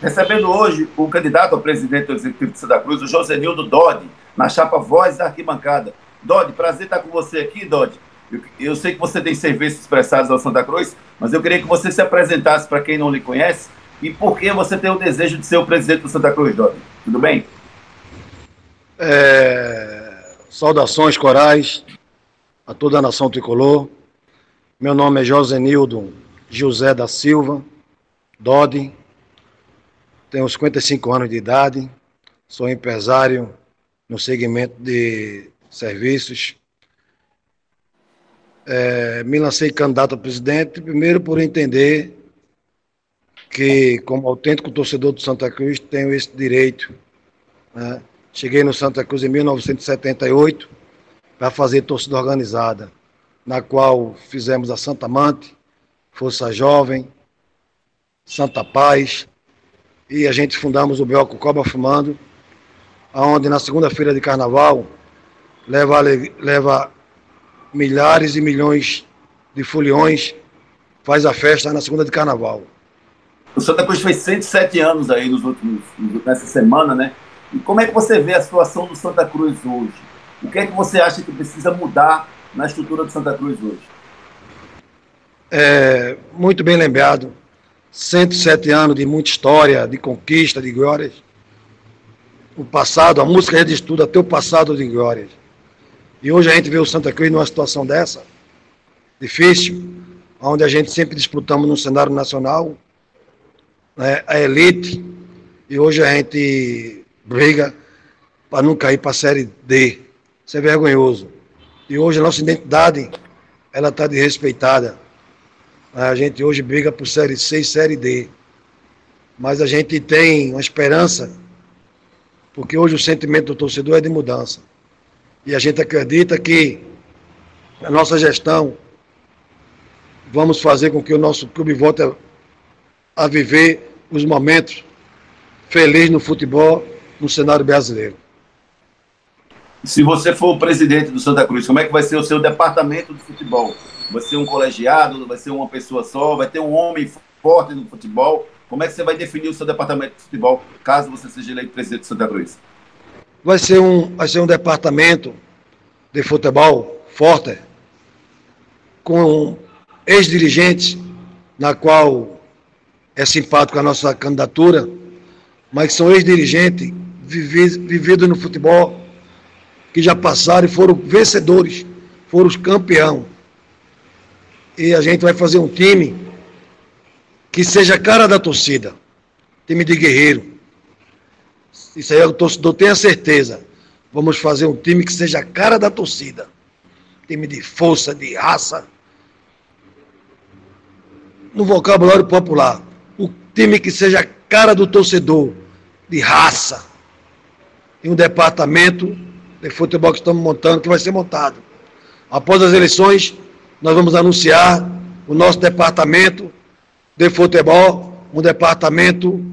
recebendo hoje o candidato ao presidente do Executivo de Santa Cruz, o Josenildo Dodi, na chapa Voz da Arquibancada. Dodi, prazer estar com você aqui, Dodi. Eu, eu sei que você tem serviços expressados ao Santa Cruz, mas eu queria que você se apresentasse para quem não lhe conhece e por que você tem o desejo de ser o presidente do Santa Cruz, Dodi. Tudo bem? É... Saudações corais a toda a nação tricolor. Meu nome é Josenildo José da Silva, Dodi. Tenho 55 anos de idade. Sou empresário no segmento de serviços. É, me lancei candidato a presidente, primeiro por entender que, como autêntico torcedor do Santa Cruz, tenho esse direito. Né? Cheguei no Santa Cruz em 1978 para fazer torcida organizada, na qual fizemos a Santa Mante, Força Jovem, Santa Paz, e a gente fundamos o Belco Coba Fumando, onde na segunda-feira de carnaval leva, leva milhares e milhões de foliões, faz a festa na segunda de carnaval. O Santa Cruz fez 107 anos aí nos últimos, nessa semana, né? E como é que você vê a situação do Santa Cruz hoje? O que é que você acha que precisa mudar na estrutura do Santa Cruz hoje? É, muito bem lembrado. 107 anos de muita história, de conquista, de glórias. O passado, a música de estudo até o passado de glórias. E hoje a gente vê o Santa Cruz numa situação dessa, difícil, onde a gente sempre disputamos no cenário nacional, né, a elite, e hoje a gente briga para não cair para a Série D. Isso é vergonhoso. E hoje a nossa identidade, ela está desrespeitada. A gente hoje briga por Série C e Série D. Mas a gente tem uma esperança, porque hoje o sentimento do torcedor é de mudança. E a gente acredita que a nossa gestão vamos fazer com que o nosso clube volte a, a viver os momentos felizes no futebol, no cenário brasileiro. Se você for o presidente do Santa Cruz, como é que vai ser o seu departamento de futebol? Vai ser um colegiado? Vai ser uma pessoa só? Vai ter um homem forte no futebol? Como é que você vai definir o seu departamento de futebol, caso você seja eleito presidente do Santa Cruz? Vai ser um, vai ser um departamento de futebol forte, com ex-dirigentes, na qual é simpático a nossa candidatura, mas são ex-dirigentes vividos no futebol que já passaram e foram vencedores, foram os campeão. E a gente vai fazer um time que seja cara da torcida, time de guerreiro. Isso aí o torcedor tem a certeza. Vamos fazer um time que seja cara da torcida. Time de força, de raça. No vocabulário popular. O time que seja cara do torcedor, de raça. E um departamento de futebol que estamos montando, que vai ser montado. Após as eleições, nós vamos anunciar o nosso departamento de futebol, um departamento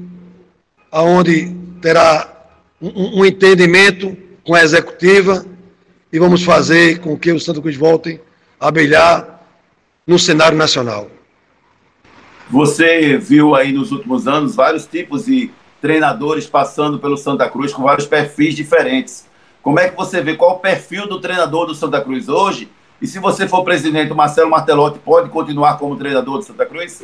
onde terá um, um entendimento com a executiva e vamos fazer com que o Santa Cruz volte a brilhar no cenário nacional. Você viu aí nos últimos anos vários tipos de treinadores passando pelo Santa Cruz com vários perfis diferentes. Como é que você vê qual o perfil do treinador do Santa Cruz hoje? E se você for presidente, o Marcelo Martelotti pode continuar como treinador do Santa Cruz?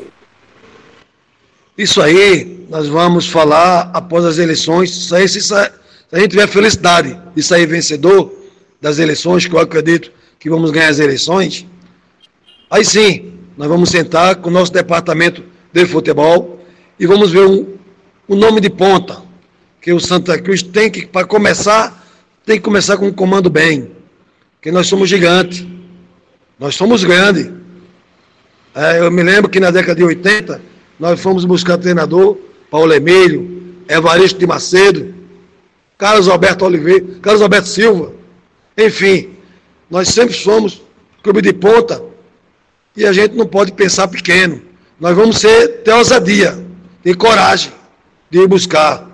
Isso aí nós vamos falar após as eleições. Isso aí, se, se a gente tiver felicidade de sair vencedor das eleições, que eu acredito que vamos ganhar as eleições, aí sim, nós vamos sentar com o nosso departamento de futebol e vamos ver um, um nome de ponta que o Santa Cruz tem que, para começar, tem que começar com um comando bem. Porque nós somos gigantes. Nós somos grandes. É, eu me lembro que na década de 80, nós fomos buscar treinador, Paulo Emílio, Evaristo de Macedo, Carlos Alberto Oliveira, Carlos Alberto Silva. Enfim, nós sempre somos clube de ponta e a gente não pode pensar pequeno. Nós vamos ser ter ousadia, ter coragem de ir buscar.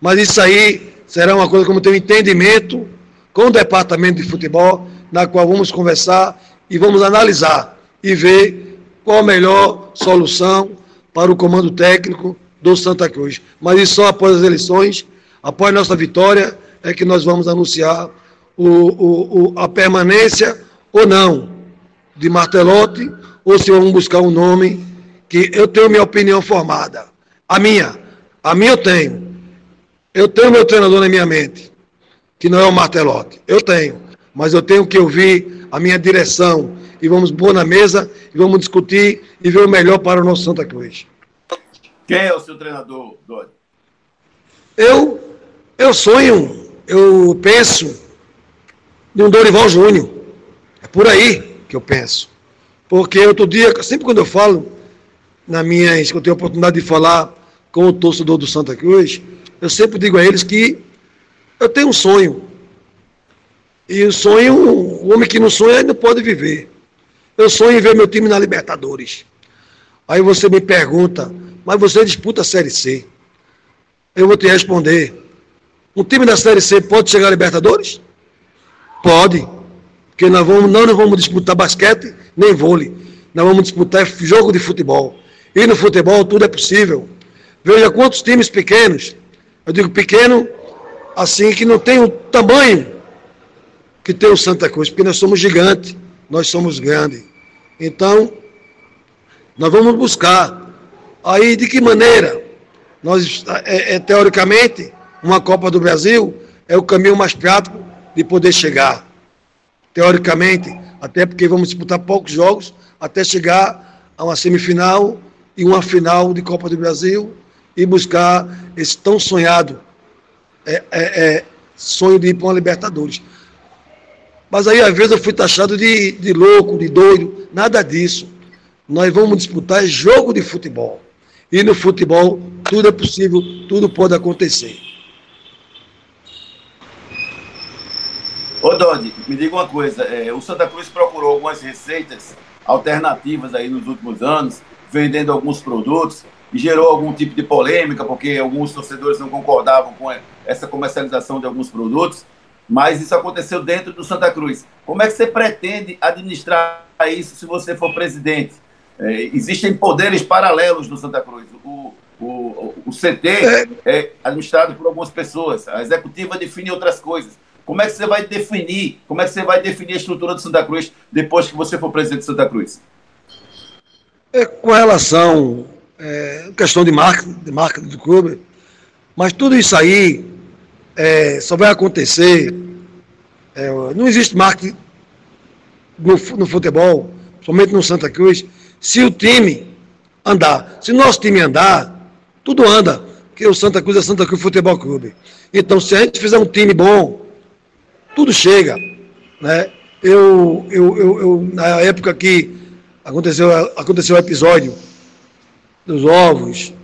Mas isso aí será uma coisa como ter um entendimento com o departamento de futebol, na qual vamos conversar e vamos analisar e ver qual a melhor solução para o comando técnico do Santa Cruz. Mas isso só após as eleições, após nossa vitória, é que nós vamos anunciar o, o, o, a permanência ou não de Martelotti, ou se vamos buscar um nome que eu tenho minha opinião formada. A minha. A minha eu tenho. Eu tenho meu treinador na minha mente, que não é o Martelotti. Eu tenho. Mas eu tenho que ouvir a minha direção. E vamos pôr na mesa e vamos discutir e ver o melhor para o nosso Santa Cruz. Quem é o seu treinador, Dodi? Eu, eu sonho, eu penso um Dorival Júnior. É por aí que eu penso. Porque outro dia, sempre quando eu falo, na minha, que eu tenho a oportunidade de falar com o torcedor do Santa Cruz, eu sempre digo a eles que eu tenho um sonho. E o sonho, o homem que não sonha não pode viver. Eu sonho em ver meu time na Libertadores. Aí você me pergunta, mas você disputa a Série C. Eu vou te responder. Um time da Série C pode chegar à Libertadores? Pode. Porque nós vamos, não, não vamos disputar basquete nem vôlei. Nós vamos disputar jogo de futebol. E no futebol tudo é possível. Veja quantos times pequenos, eu digo pequeno, assim, que não tem o tamanho que tem o Santa Cruz, porque nós somos gigantes, nós somos grandes. Então, nós vamos buscar. Aí, de que maneira? Nós, é, é, teoricamente, uma Copa do Brasil é o caminho mais prático de poder chegar. Teoricamente, até porque vamos disputar poucos jogos até chegar a uma semifinal e uma final de Copa do Brasil e buscar esse tão sonhado é, é, é, sonho de ir para uma Libertadores. Mas aí, às vezes, eu fui taxado de, de louco, de doido, nada disso. Nós vamos disputar jogo de futebol. E no futebol, tudo é possível, tudo pode acontecer. Ô, Dodi, me diga uma coisa. É, o Santa Cruz procurou algumas receitas alternativas aí nos últimos anos, vendendo alguns produtos, e gerou algum tipo de polêmica, porque alguns torcedores não concordavam com essa comercialização de alguns produtos, mas isso aconteceu dentro do Santa Cruz. Como é que você pretende administrar isso se você for presidente? É, existem poderes paralelos no Santa Cruz. O, o, o CT é. é administrado por algumas pessoas, a executiva define outras coisas. Como é que você vai definir? Como é que você vai definir a estrutura do Santa Cruz depois que você for presidente de Santa Cruz? É, com relação é, questão de marca, de marca do clube, mas tudo isso aí é, só vai acontecer. É, não existe marketing no, no futebol, somente no Santa Cruz, se o time andar. Se nosso time andar, tudo anda. Porque o Santa Cruz é Santa Cruz Futebol Clube. Então, se a gente fizer um time bom, tudo chega. Né? Eu, eu, eu, eu na época que aconteceu, aconteceu o episódio dos ovos,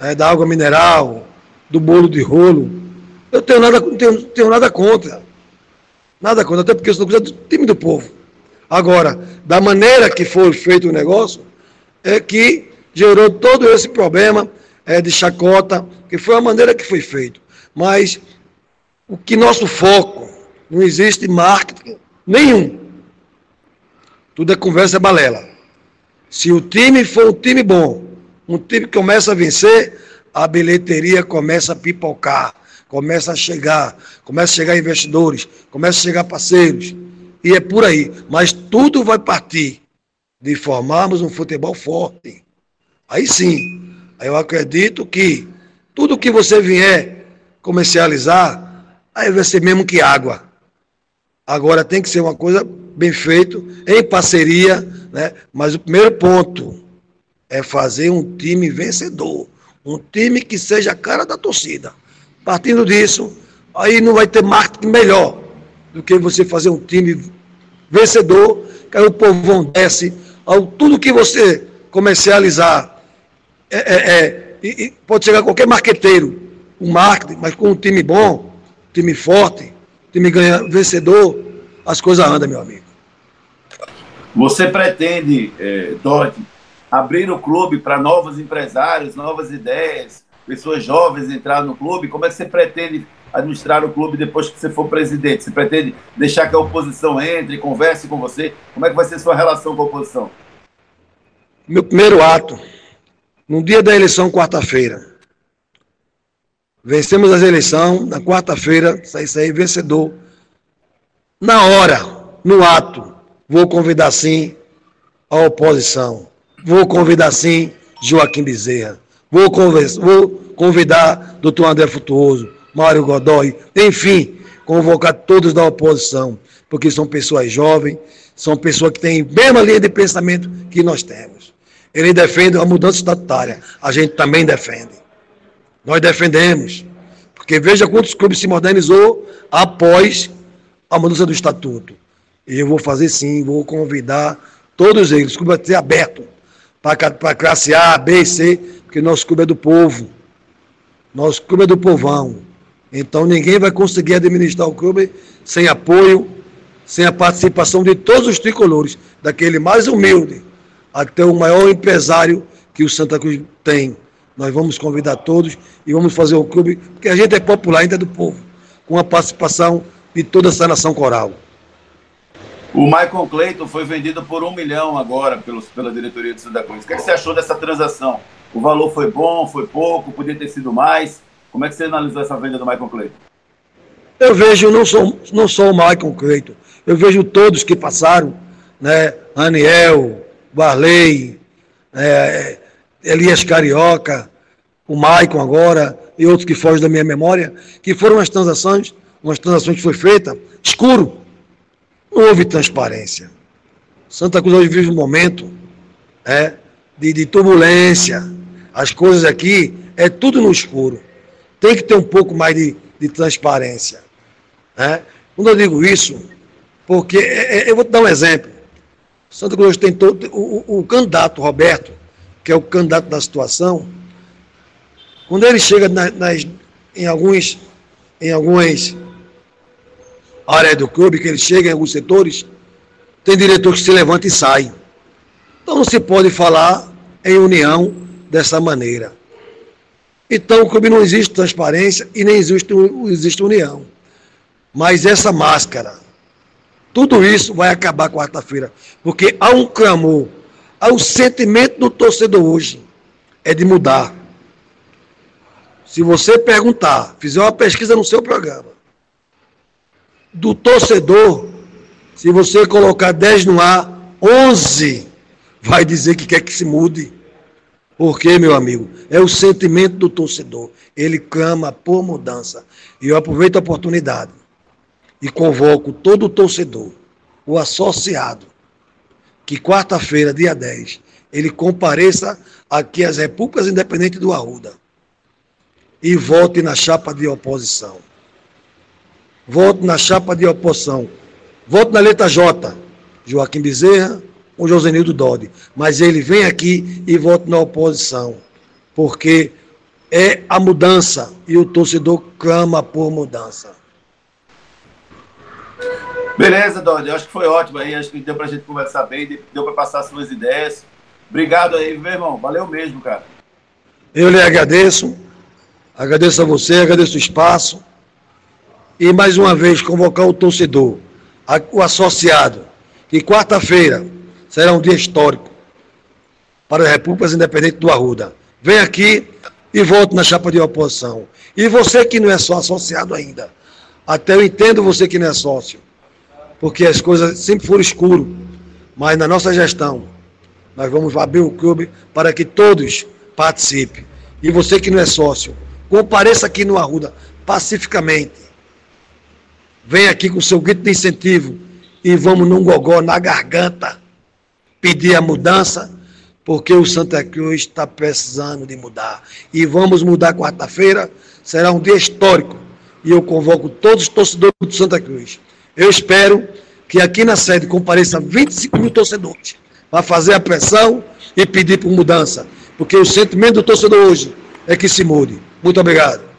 é, da água mineral, do bolo de rolo, eu tenho nada, tenho, tenho nada contra. Nada contra, até porque eu sou do time do povo. Agora, da maneira que foi feito o negócio, é que gerou todo esse problema é, de chacota, que foi a maneira que foi feito. Mas o que nosso foco não existe marketing nenhum. Tudo é conversa é balela. Se o time for um time bom, um time que começa a vencer, a bilheteria começa a pipocar, começa a chegar, começa a chegar investidores, começa a chegar parceiros. E é por aí. Mas tudo vai partir de formarmos um futebol forte. Aí sim, eu acredito que tudo que você vier comercializar, aí vai ser mesmo que água. Agora tem que ser uma coisa bem feita, em parceria, né? Mas o primeiro ponto é fazer um time vencedor, um time que seja a cara da torcida. Partindo disso, aí não vai ter marketing melhor do que você fazer um time vencedor, que aí o povão desce, ao tudo que você comercializar, é, é, é pode chegar qualquer marqueteiro, um marketing, mas com um time bom, time forte, time ganha, vencedor, as coisas andam, meu amigo. Você pretende, é, abrir o clube para novos empresários, novas ideias, pessoas jovens entrar no clube? Como é que você pretende administrar o clube depois que você for presidente? Você pretende deixar que a oposição entre, converse com você? Como é que vai ser sua relação com a oposição? Meu primeiro ato, no dia da eleição, quarta-feira, Vencemos as eleições, na quarta-feira, sair, sair vencedor. Na hora, no ato, vou convidar sim a oposição. Vou convidar sim Joaquim Bezerra. Vou, conversa, vou convidar doutor André Futuoso, Mário Godoy, enfim, convocar todos da oposição, porque são pessoas jovens, são pessoas que têm a mesma linha de pensamento que nós temos. Ele defende a mudança estatutária, a gente também defende. Nós defendemos. Porque veja quantos clubes se modernizou após a mudança do estatuto. E eu vou fazer sim, vou convidar todos eles. Clube vai ser aberto para classe A, B e C, porque nosso clube é do povo. Nosso clube é do povão. Então ninguém vai conseguir administrar o clube sem apoio, sem a participação de todos os tricolores, daquele mais humilde até o maior empresário que o Santa Cruz tem. Nós vamos convidar todos e vamos fazer o clube, porque a gente é popular, ainda é do povo, com a participação de toda essa nação coral. O Michael Clayton foi vendido por um milhão agora pelos, pela diretoria do Santa Cruz. O que, é que você achou dessa transação? O valor foi bom, foi pouco, podia ter sido mais? Como é que você analisou essa venda do Michael Clayton? Eu vejo não só, não só o Michael Clayton, eu vejo todos que passaram, né? Aniel, Barley, é, Elias Carioca, o Maicon agora e outros que fogem da minha memória, que foram as transações, umas transações que foi feita escuro. Não houve transparência. Santa Cruz hoje vive um momento é, de, de turbulência. As coisas aqui é tudo no escuro. Tem que ter um pouco mais de, de transparência. Né? Quando eu digo isso, porque é, é, eu vou te dar um exemplo. Santa Cruz tem todo. O, o, candidato Roberto, que é o candidato da situação, quando ele chega na, nas, em alguns. Em algumas áreas do clube, que ele chega em alguns setores, tem diretor que se levanta e sai. Então não se pode falar em união dessa maneira. Então o clube não existe transparência e nem existe, existe união. Mas essa máscara tudo isso vai acabar quarta-feira, porque há um clamor, há um sentimento do torcedor hoje, é de mudar. Se você perguntar, fizer uma pesquisa no seu programa, do torcedor, se você colocar 10 no ar, 11 vai dizer que quer que se mude. Porque, meu amigo, é o sentimento do torcedor. Ele clama por mudança. E eu aproveito a oportunidade e convoco todo o torcedor, o associado, que quarta-feira, dia 10, ele compareça aqui às Repúblicas Independentes do Arruda e vote na chapa de oposição. Vote na chapa de oposição. Vote na letra J, Joaquim Bezerra ou Josenildo Dodi. Mas ele vem aqui e vote na oposição. Porque é a mudança e o torcedor clama por mudança. Beleza, Dodi, acho que foi ótimo aí, acho que deu pra gente conversar bem, deu pra passar suas ideias. Obrigado aí, meu irmão, valeu mesmo, cara. Eu lhe agradeço, agradeço a você, agradeço o espaço e mais uma vez convocar o torcedor, o associado, que quarta-feira será um dia histórico para as repúblicas independentes do Arruda. Vem aqui e volte na chapa de oposição. E você que não é só associado ainda, até eu entendo você que não é sócio porque as coisas sempre foram escuro. Mas na nossa gestão, nós vamos abrir o clube para que todos participem. E você que não é sócio, compareça aqui no Arruda, pacificamente. Venha aqui com seu grito de incentivo e vamos num gogó na garganta pedir a mudança, porque o Santa Cruz está precisando de mudar. E vamos mudar quarta-feira, será um dia histórico. E eu convoco todos os torcedores do Santa Cruz eu espero que aqui na sede compareça 25 mil torcedores para fazer a pressão e pedir por mudança. Porque o sentimento do torcedor hoje é que se mude. Muito obrigado.